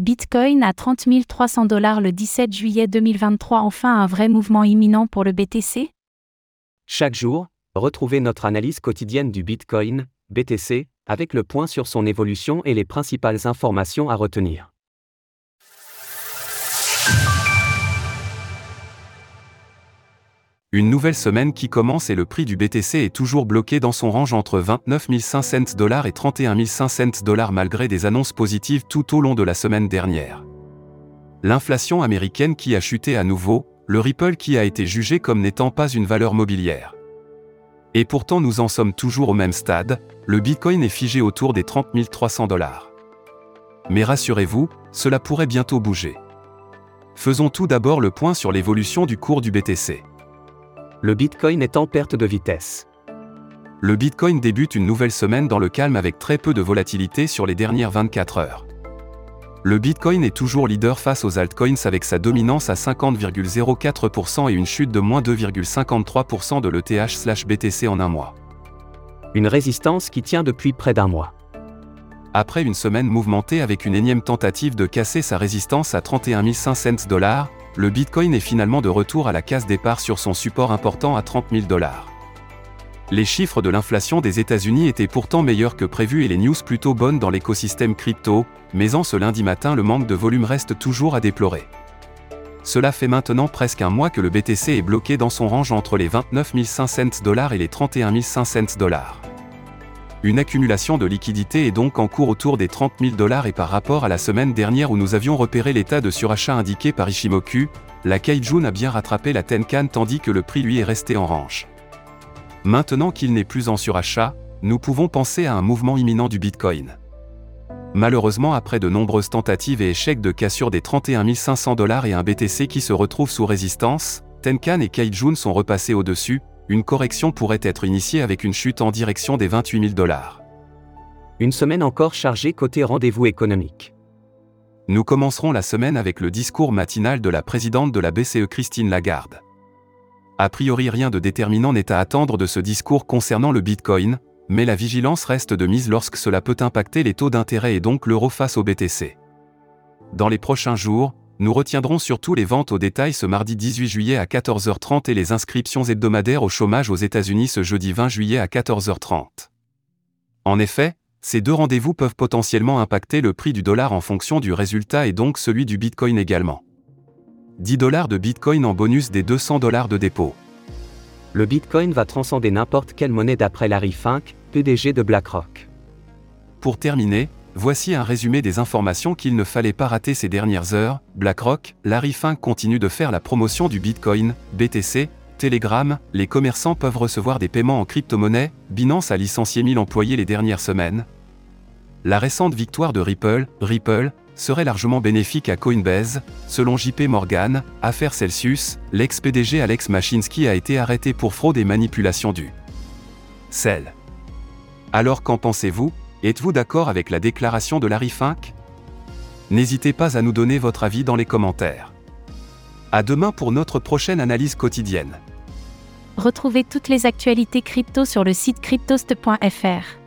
Bitcoin à 30 300 dollars le 17 juillet 2023, enfin un vrai mouvement imminent pour le BTC Chaque jour, retrouvez notre analyse quotidienne du Bitcoin, BTC, avec le point sur son évolution et les principales informations à retenir. Une nouvelle semaine qui commence et le prix du BTC est toujours bloqué dans son range entre 29 500 dollars et 31 500 dollars malgré des annonces positives tout au long de la semaine dernière. L'inflation américaine qui a chuté à nouveau, le Ripple qui a été jugé comme n'étant pas une valeur mobilière. Et pourtant nous en sommes toujours au même stade, le Bitcoin est figé autour des 30 300 dollars. Mais rassurez-vous, cela pourrait bientôt bouger. Faisons tout d'abord le point sur l'évolution du cours du BTC le Bitcoin est en perte de vitesse. Le Bitcoin débute une nouvelle semaine dans le calme avec très peu de volatilité sur les dernières 24 heures. Le Bitcoin est toujours leader face aux altcoins avec sa dominance à 50,04% et une chute de moins 2,53% de l'ETH/BTC en un mois. Une résistance qui tient depuis près d'un mois. Après une semaine mouvementée avec une énième tentative de casser sa résistance à 31 500 dollars, le Bitcoin est finalement de retour à la case départ sur son support important à 30 000 dollars. Les chiffres de l'inflation des États-Unis étaient pourtant meilleurs que prévu et les news plutôt bonnes dans l'écosystème crypto, mais en ce lundi matin le manque de volume reste toujours à déplorer. Cela fait maintenant presque un mois que le BTC est bloqué dans son range entre les 29 500 dollars et les 31 500 dollars. Une accumulation de liquidités est donc en cours autour des 30 000 dollars et par rapport à la semaine dernière où nous avions repéré l'état de surachat indiqué par Ishimoku, la Kaijun a bien rattrapé la Tenkan tandis que le prix lui est resté en range. Maintenant qu'il n'est plus en surachat, nous pouvons penser à un mouvement imminent du Bitcoin. Malheureusement après de nombreuses tentatives et échecs de cassure des 31 500 dollars et un BTC qui se retrouve sous résistance, Tenkan et Kaijun sont repassés au-dessus, une correction pourrait être initiée avec une chute en direction des 28 000 dollars. Une semaine encore chargée côté rendez-vous économique. Nous commencerons la semaine avec le discours matinal de la présidente de la BCE Christine Lagarde. A priori rien de déterminant n'est à attendre de ce discours concernant le Bitcoin, mais la vigilance reste de mise lorsque cela peut impacter les taux d'intérêt et donc l'euro face au BTC. Dans les prochains jours, nous retiendrons surtout les ventes au détail ce mardi 18 juillet à 14h30 et les inscriptions hebdomadaires au chômage aux États-Unis ce jeudi 20 juillet à 14h30. En effet, ces deux rendez-vous peuvent potentiellement impacter le prix du dollar en fonction du résultat et donc celui du Bitcoin également. 10 dollars de Bitcoin en bonus des 200 dollars de dépôt. Le Bitcoin va transcender n'importe quelle monnaie d'après Larry Fink, PDG de BlackRock. Pour terminer, Voici un résumé des informations qu'il ne fallait pas rater ces dernières heures. BlackRock, Larry Fink continue de faire la promotion du Bitcoin, BTC, Telegram, les commerçants peuvent recevoir des paiements en crypto-monnaie, Binance a licencié 1000 employés les dernières semaines. La récente victoire de Ripple, Ripple, serait largement bénéfique à Coinbase, selon JP Morgan, affaire Celsius, l'ex-PDG Alex Machinsky a été arrêté pour fraude et manipulation du sel. Alors qu'en pensez-vous? Êtes-vous d'accord avec la déclaration de Larry Fink? N'hésitez pas à nous donner votre avis dans les commentaires. À demain pour notre prochaine analyse quotidienne. Retrouvez toutes les actualités crypto sur le site cryptost.fr.